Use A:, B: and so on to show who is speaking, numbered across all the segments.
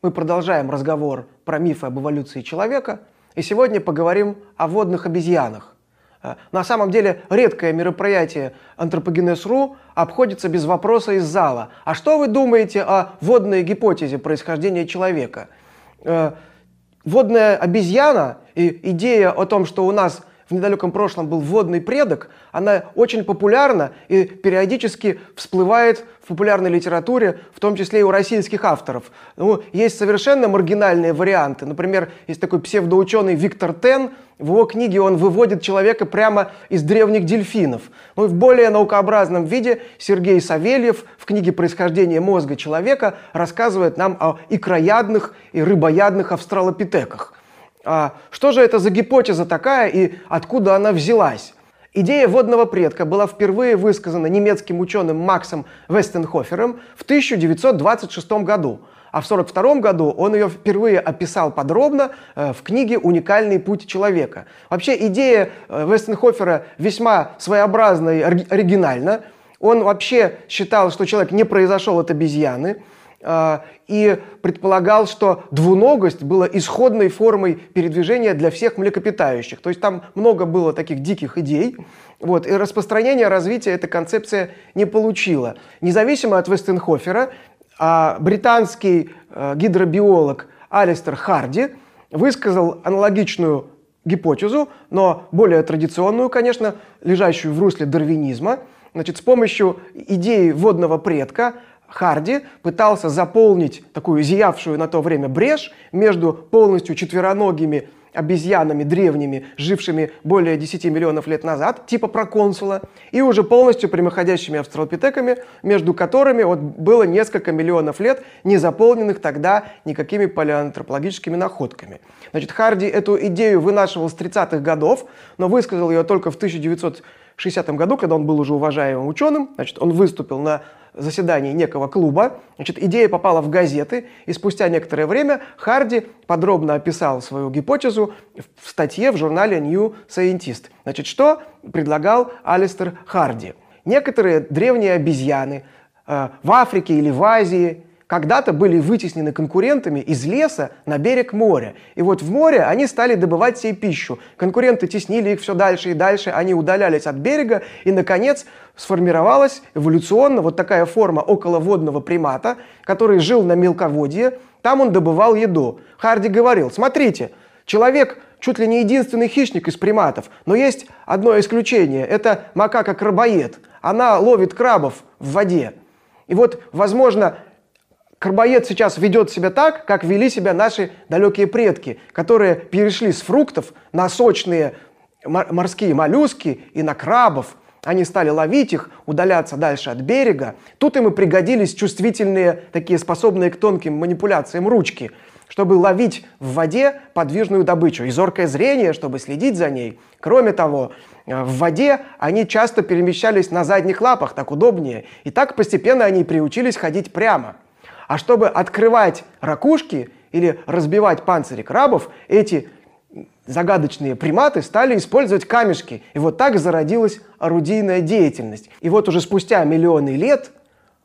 A: Мы продолжаем разговор про мифы об эволюции человека, и сегодня поговорим о водных обезьянах. Э, на самом деле редкое мероприятие Антропогенез.ру обходится без вопроса из зала. А что вы думаете о водной гипотезе происхождения человека? Э, водная обезьяна и идея о том, что у нас в недалеком прошлом был водный предок, она очень популярна и периодически всплывает в популярной литературе, в том числе и у российских авторов. Ну, есть совершенно маргинальные варианты. Например, есть такой псевдоученый Виктор Тен, в его книге он выводит человека прямо из древних дельфинов. Ну и в более наукообразном виде Сергей Савельев в книге «Происхождение мозга человека» рассказывает нам о икроядных и рыбоядных австралопитеках. А что же это за гипотеза такая и откуда она взялась? Идея водного предка была впервые высказана немецким ученым Максом Вестенхофером в 1926 году, а в 1942 году он ее впервые описал подробно э, в книге «Уникальный путь человека». Вообще идея э, Вестенхофера весьма своеобразна и оригинальна. Он вообще считал, что человек не произошел от обезьяны, и предполагал, что двуногость была исходной формой передвижения для всех млекопитающих. То есть там много было таких диких идей, вот, и распространение развития эта концепция не получила. Независимо от Вестенхофера, а, британский а, гидробиолог Алистер Харди высказал аналогичную гипотезу, но более традиционную, конечно, лежащую в русле дарвинизма. Значит, с помощью идеи водного предка Харди пытался заполнить такую зиявшую на то время брешь между полностью четвероногими обезьянами древними, жившими более 10 миллионов лет назад, типа проконсула, и уже полностью прямоходящими австралопитеками, между которыми вот было несколько миллионов лет, не заполненных тогда никакими палеоантропологическими находками. Значит, Харди эту идею вынашивал с 30-х годов, но высказал ее только в 1960 году, когда он был уже уважаемым ученым. Значит, он выступил на заседании некого клуба. Значит, идея попала в газеты, и спустя некоторое время Харди подробно описал свою гипотезу в статье в журнале New Scientist. Значит, что предлагал Алистер Харди? Некоторые древние обезьяны э, в Африке или в Азии когда-то были вытеснены конкурентами из леса на берег моря. И вот в море они стали добывать себе пищу. Конкуренты теснили их все дальше и дальше, они удалялись от берега, и, наконец, сформировалась эволюционно вот такая форма околоводного примата, который жил на мелководье, там он добывал еду. Харди говорил, смотрите, человек чуть ли не единственный хищник из приматов, но есть одно исключение, это макака-крабоед. Она ловит крабов в воде. И вот, возможно, Карбоед сейчас ведет себя так, как вели себя наши далекие предки, которые перешли с фруктов на сочные морские моллюски и на крабов. Они стали ловить их, удаляться дальше от берега. Тут им и пригодились чувствительные, такие способные к тонким манипуляциям ручки, чтобы ловить в воде подвижную добычу. И зоркое зрение, чтобы следить за ней. Кроме того, э, в воде они часто перемещались на задних лапах, так удобнее. И так постепенно они приучились ходить прямо – а чтобы открывать ракушки или разбивать панцири крабов, эти загадочные приматы стали использовать камешки. И вот так зародилась орудийная деятельность. И вот уже спустя миллионы лет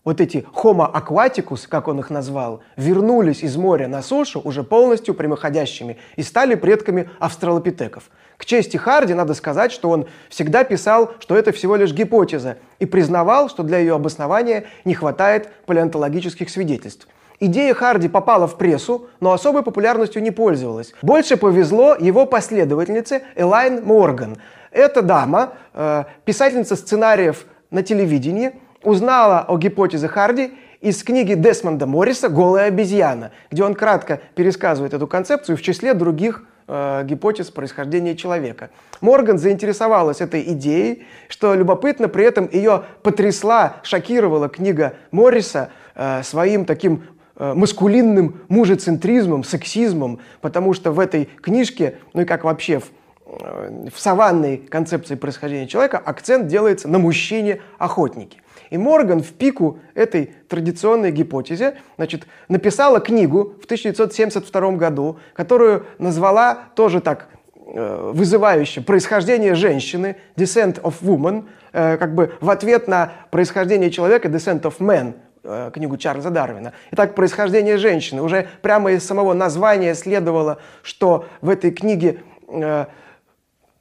A: вот эти Homo aquaticus, как он их назвал, вернулись из моря на сушу уже полностью прямоходящими и стали предками австралопитеков. К чести Харди надо сказать, что он всегда писал, что это всего лишь гипотеза, и признавал, что для ее обоснования не хватает палеонтологических свидетельств. Идея Харди попала в прессу, но особой популярностью не пользовалась. Больше повезло его последовательнице Элайн Морган. Эта дама, э, писательница сценариев на телевидении, узнала о гипотезе Харди из книги Десмонда Морриса «Голая обезьяна», где он кратко пересказывает эту концепцию в числе других э, гипотез происхождения человека. Морган заинтересовалась этой идеей, что любопытно, при этом ее потрясла, шокировала книга Морриса э, своим таким э, маскулинным мужецентризмом, сексизмом, потому что в этой книжке, ну и как вообще в э, в саванной концепции происхождения человека акцент делается на мужчине-охотнике. И Морган в пику этой традиционной гипотезе значит, написала книгу в 1972 году, которую назвала тоже так э, вызывающе «Происхождение женщины» «Descent of Woman», э, как бы в ответ на «Происхождение человека» «Descent of Man», э, книгу Чарльза Дарвина. Итак, происхождение женщины. Уже прямо из самого названия следовало, что в этой книге, э,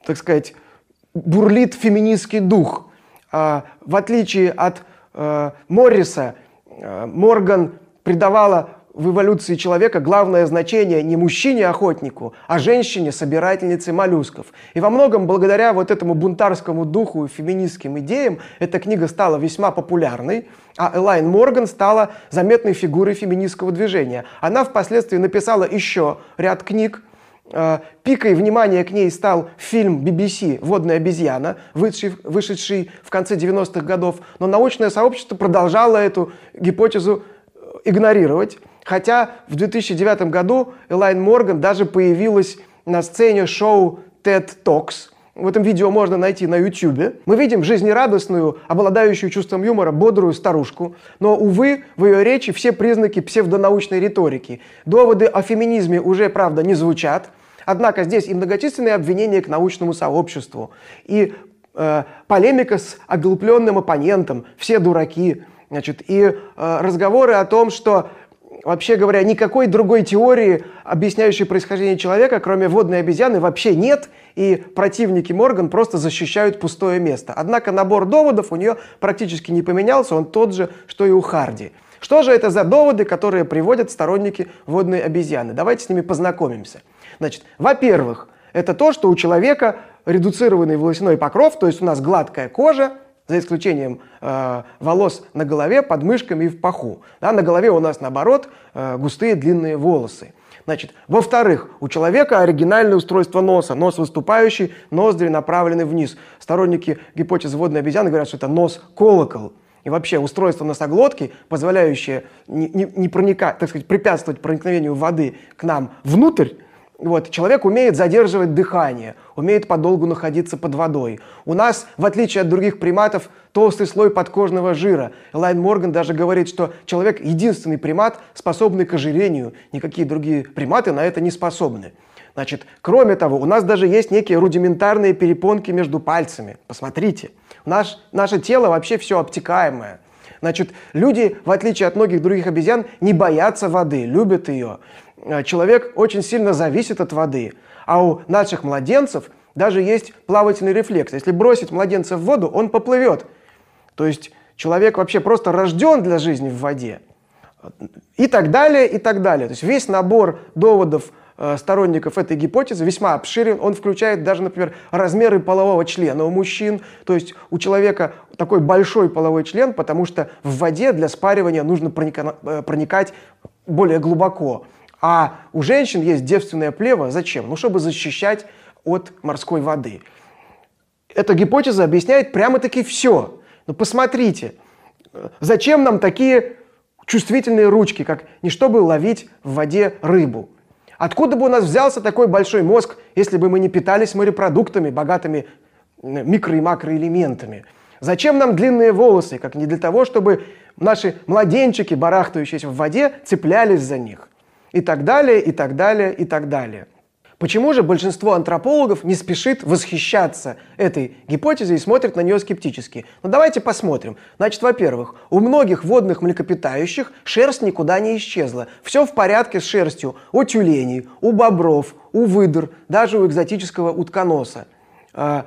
A: так сказать, бурлит феминистский дух. Э, в отличие от э, Морриса, э, Морган придавала в эволюции человека главное значение не мужчине-охотнику, а женщине-собирательнице моллюсков. И во многом благодаря вот этому бунтарскому духу и феминистским идеям эта книга стала весьма популярной, а Элайн Морган стала заметной фигурой феминистского движения. Она впоследствии написала еще ряд книг, Пикой внимания к ней стал фильм BBC «Водная обезьяна», вышедший, вышедший в конце 90-х годов, но научное сообщество продолжало эту гипотезу э, игнорировать. Хотя в 2009 году Элайн Морган даже появилась на сцене шоу TED Talks. В этом видео можно найти на YouTube. Мы видим жизнерадостную, обладающую чувством юмора, бодрую старушку. Но, увы, в ее речи все признаки псевдонаучной риторики. Доводы о феминизме уже, правда, не звучат. Однако здесь и многочисленные обвинения к научному сообществу, и э, полемика с оглупленным оппонентом, все дураки, значит, и э, разговоры о том, что вообще говоря, никакой другой теории, объясняющей происхождение человека, кроме водной обезьяны, вообще нет, и противники Морган просто защищают пустое место. Однако набор доводов у нее практически не поменялся, он тот же, что и у Харди. Что же это за доводы, которые приводят сторонники водной обезьяны? Давайте с ними познакомимся. Значит, во-первых, это то, что у человека редуцированный волосяной покров, то есть у нас гладкая кожа, за исключением э, волос на голове, под мышками и в паху. Да, на голове у нас, наоборот, э, густые длинные волосы. Значит, во-вторых, у человека оригинальное устройство носа. Нос выступающий, ноздри направлены вниз. Сторонники гипотезы водной обезьяны говорят, что это нос-колокол. И вообще устройство носоглотки, позволяющее не, не, не проникать, так сказать, препятствовать проникновению воды к нам внутрь, вот, человек умеет задерживать дыхание, умеет подолгу находиться под водой. У нас, в отличие от других приматов, толстый слой подкожного жира. Элайн Морган даже говорит, что человек единственный примат, способный к ожирению. Никакие другие приматы на это не способны. Значит, кроме того, у нас даже есть некие рудиментарные перепонки между пальцами. Посмотрите, наш, наше тело вообще все обтекаемое. Значит, люди, в отличие от многих других обезьян, не боятся воды, любят ее. Э, человек очень сильно зависит от воды. А у наших младенцев даже есть плавательный рефлекс. Если бросить младенца в воду, он поплывет. То есть человек вообще просто рожден для жизни в воде. И так далее, и так далее. То есть весь набор доводов э, сторонников этой гипотезы весьма обширен. Он включает даже, например, размеры полового члена у мужчин. То есть у человека такой большой половой член, потому что в воде для спаривания нужно э, проникать более глубоко. А у женщин есть девственное плево. Зачем? Ну, чтобы защищать от морской воды. Эта гипотеза объясняет прямо-таки все. Ну, посмотрите, зачем нам такие чувствительные ручки, как не чтобы ловить в воде рыбу? Откуда бы у нас взялся такой большой мозг, если бы мы не питались морепродуктами, богатыми микро- и макроэлементами? Зачем нам длинные волосы, как не для того, чтобы наши младенчики, барахтающиеся в воде, цеплялись за них? И так далее, и так далее, и так далее. Почему же большинство антропологов не спешит восхищаться этой гипотезой и смотрит на нее скептически? Ну давайте посмотрим. Значит, во-первых, у многих водных млекопитающих шерсть никуда не исчезла. Все в порядке с шерстью у тюленей, у бобров, у выдр, даже у экзотического утконоса. А,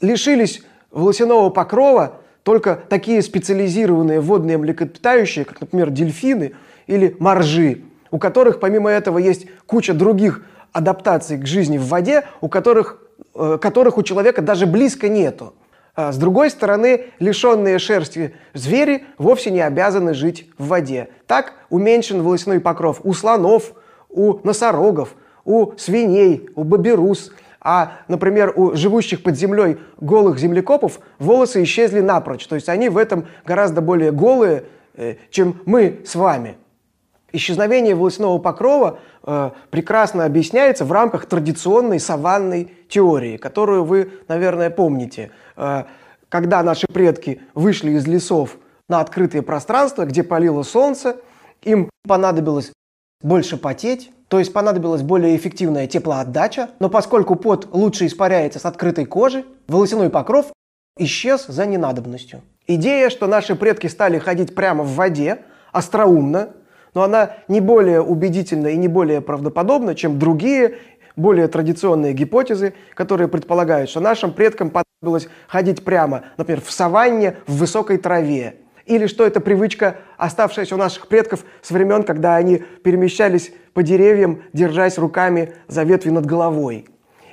A: лишились волосяного покрова только такие специализированные водные млекопитающие, как, например, дельфины или моржи у которых помимо этого есть куча других адаптаций к жизни в воде, у которых, э, которых у человека даже близко нету. А с другой стороны, лишенные шерсти звери вовсе не обязаны жить в воде. Так уменьшен волосяной покров у слонов, у носорогов, у свиней, у боберус. А, например, у живущих под землей голых землекопов волосы исчезли напрочь. То есть они в этом гораздо более голые, э, чем мы с вами. Исчезновение волосяного покрова э, прекрасно объясняется в рамках традиционной саванной теории, которую вы, наверное, помните. Э, когда наши предки вышли из лесов на открытое пространство, где палило солнце, им понадобилось больше потеть, то есть понадобилась более эффективная теплоотдача, но поскольку пот лучше испаряется с открытой кожи, волосяной покров исчез за ненадобностью. Идея, что наши предки стали ходить прямо в воде, остроумна, но она не более убедительна и не более правдоподобна, чем другие более традиционные гипотезы, которые предполагают, что нашим предкам понадобилось ходить прямо, например, в саванне, в высокой траве, или что это привычка, оставшаяся у наших предков с времен, когда они перемещались по деревьям, держась руками за ветви над головой.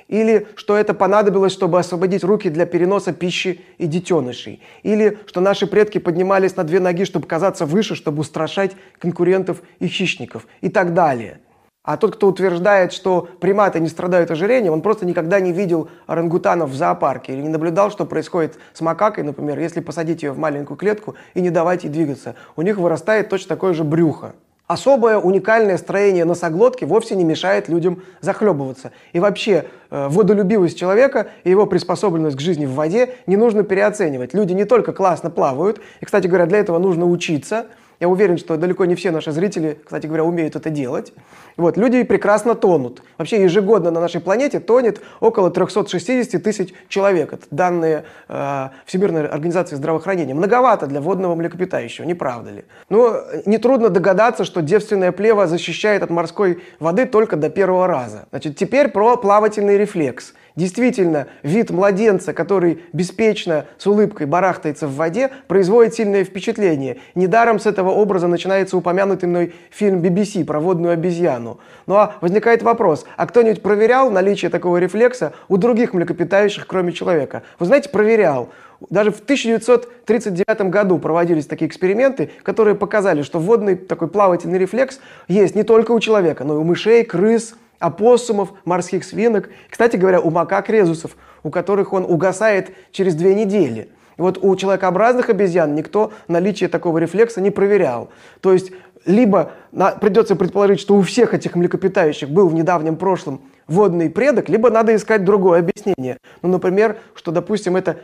A: Или что это понадобилось, чтобы освободить руки для переноса пищи и детенышей. Или что наши предки поднимались на две ноги, чтобы казаться выше, чтобы устрашать конкурентов и хищников. И так далее. А тот, кто утверждает, что приматы не страдают ожирением, он просто никогда не видел орангутанов в зоопарке или не наблюдал, что происходит с макакой, например, если посадить ее в маленькую клетку и не давать ей двигаться. У них вырастает точно такое же брюхо. Особое уникальное строение носоглотки вовсе не мешает людям захлебываться. И вообще, э, водолюбивость человека и его приспособленность к жизни в воде не нужно переоценивать. Люди не только классно плавают, и, кстати говоря, для этого нужно учиться – я уверен, что далеко не все наши зрители, кстати говоря, умеют это делать. Вот, люди прекрасно тонут. Вообще ежегодно на нашей планете тонет около 360 тысяч человек. Это данные э, Всемирной организации здравоохранения. Многовато для водного млекопитающего, не правда ли? Но нетрудно догадаться, что девственное плево защищает от морской воды только до первого раза. Значит, теперь про плавательный рефлекс. Действительно, вид младенца, который беспечно с улыбкой барахтается в воде, производит сильное впечатление. Недаром с этого образа начинается упомянутый мной фильм BBC про водную обезьяну. Ну а возникает вопрос, а кто-нибудь проверял наличие такого рефлекса у других млекопитающих, кроме человека? Вы знаете, проверял. Даже в 1939 году проводились такие эксперименты, которые показали, что водный такой плавательный рефлекс есть не только у человека, но и у мышей, крыс, опоссумов, морских свинок. Кстати говоря, у макак резусов, у которых он угасает через две недели. И вот у человекообразных обезьян никто наличие такого рефлекса не проверял. То есть либо на, придется предположить, что у всех этих млекопитающих был в недавнем прошлом водный предок, либо надо искать другое объяснение. Ну, например, что, допустим, это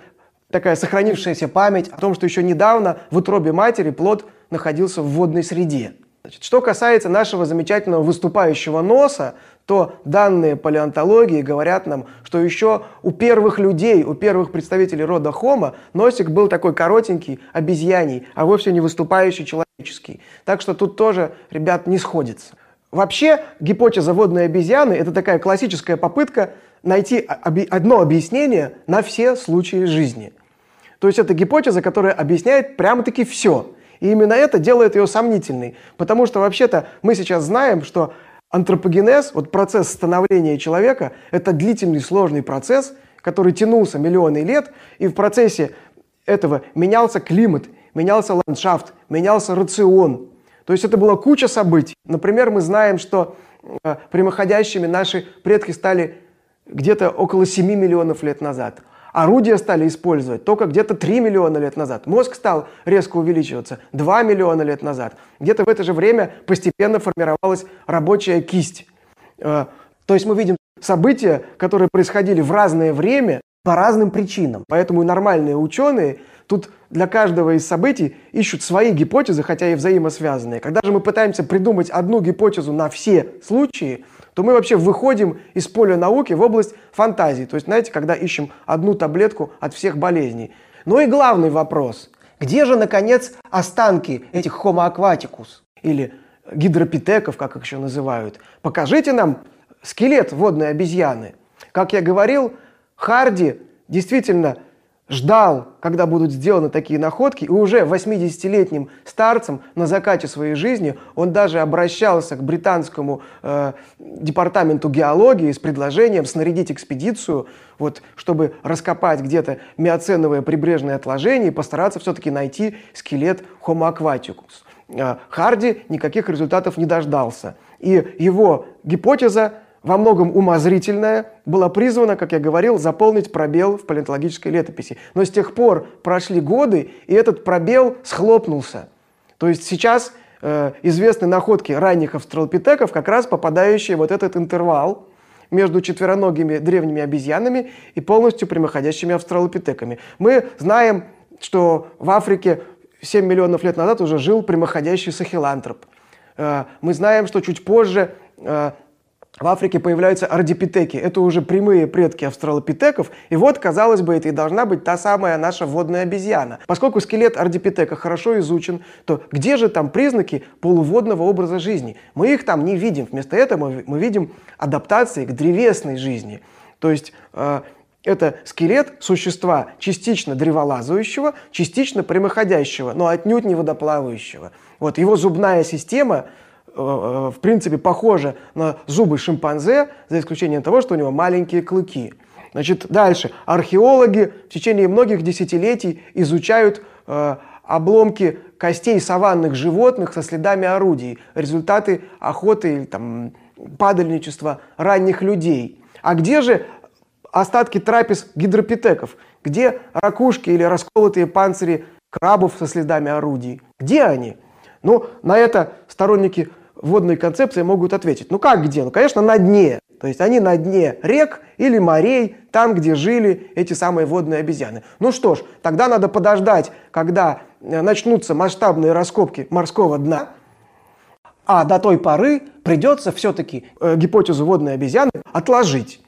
A: такая сохранившаяся память о том, что еще недавно в утробе матери плод находился в водной среде. Значит, что касается нашего замечательного выступающего носа, то данные палеонтологии говорят нам, что еще у первых людей, у первых представителей рода Homo носик был такой коротенький, обезьяний, а вовсе не выступающий человеческий. Так что тут тоже, ребят, не сходится. Вообще, гипотеза водной обезьяны – это такая классическая попытка найти одно объяснение на все случаи жизни. То есть это гипотеза, которая объясняет прямо-таки все – и именно это делает ее сомнительной. Потому что вообще-то мы сейчас знаем, что антропогенез, вот процесс становления человека, это длительный сложный процесс, который тянулся миллионы лет, и в процессе этого менялся климат, менялся ландшафт, менялся рацион. То есть это была куча событий. Например, мы знаем, что э, прямоходящими наши предки стали где-то около 7 миллионов лет назад – Орудия стали использовать только где-то 3 миллиона лет назад. Мозг стал резко увеличиваться 2 миллиона лет назад. Где-то в это же время постепенно формировалась рабочая кисть. Э, то есть мы видим события, которые происходили в разное время по разным причинам. Поэтому и нормальные ученые тут для каждого из событий ищут свои гипотезы, хотя и взаимосвязанные. Когда же мы пытаемся придумать одну гипотезу на все случаи, то мы вообще выходим из поля науки в область фантазии. То есть, знаете, когда ищем одну таблетку от всех болезней. Ну и главный вопрос. Где же, наконец, останки этих Homo aquaticus? Или гидропитеков, как их еще называют? Покажите нам скелет водной обезьяны. Как я говорил, Харди действительно ждал, когда будут сделаны такие находки, и уже 80-летним старцем на закате своей жизни он даже обращался к британскому э, департаменту геологии с предложением снарядить экспедицию, вот, чтобы раскопать где-то миоценовое прибрежное отложение и постараться все-таки найти скелет Homo aquaticus. Э, Харди никаких результатов не дождался. И его гипотеза во многом умозрительная, была призвана, как я говорил, заполнить пробел в палеонтологической летописи. Но с тех пор прошли годы, и этот пробел схлопнулся. То есть сейчас э, известны находки ранних австралопитеков, как раз попадающие вот этот интервал между четвероногими древними обезьянами и полностью прямоходящими австралопитеками. Мы знаем, что в Африке 7 миллионов лет назад уже жил прямоходящий сахилантроп. Э, мы знаем, что чуть позже э, в Африке появляются ардипитеки. Это уже прямые предки австралопитеков. И вот, казалось бы, это и должна быть та самая наша водная обезьяна. Поскольку скелет ардипитека хорошо изучен, то где же там признаки полуводного образа жизни? Мы их там не видим. Вместо этого мы видим адаптации к древесной жизни. То есть э, это скелет существа частично древолазающего, частично прямоходящего, но отнюдь не водоплавающего. Вот его зубная система в принципе, похожа на зубы шимпанзе, за исключением того, что у него маленькие клыки. Значит, дальше. Археологи в течение многих десятилетий изучают э, обломки костей саванных животных со следами орудий, результаты охоты или там, падальничества ранних людей. А где же остатки трапез гидропитеков? Где ракушки или расколотые панцири крабов со следами орудий? Где они? Ну, на это сторонники водные концепции могут ответить. Ну как где? Ну, конечно, на дне. То есть они на дне рек или морей, там, где жили эти самые водные обезьяны. Ну что ж, тогда надо подождать, когда э, начнутся масштабные раскопки морского дна, а до той поры придется все-таки э, гипотезу водной обезьяны отложить.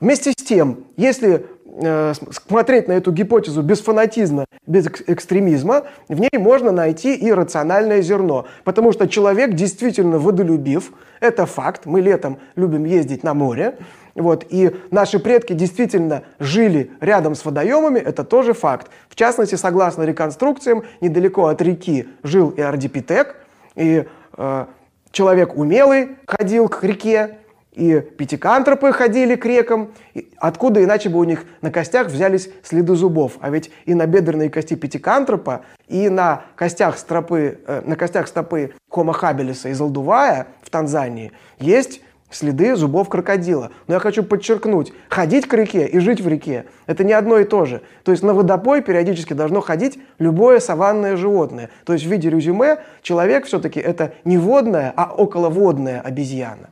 A: Вместе с тем, если смотреть на эту гипотезу без фанатизма, без экстремизма, в ней можно найти и рациональное зерно. Потому что человек действительно водолюбив, это факт, мы летом любим ездить на море, вот, и наши предки действительно жили рядом с водоемами, это тоже факт. В частности, согласно реконструкциям, недалеко от реки жил и ардипитек, и э, человек умелый ходил к реке, и пятикантропы ходили к рекам. Откуда иначе бы у них на костях взялись следы зубов? А ведь и на бедренной кости пятикантропа, и на костях, стропы, э, на костях стопы Homo habilis из Алдувая в Танзании есть следы зубов крокодила. Но я хочу подчеркнуть, ходить к реке и жить в реке – это не одно и то же. То есть на водопой периодически должно ходить любое саванное животное. То есть в виде резюме человек все-таки это не водная, а околоводная обезьяна.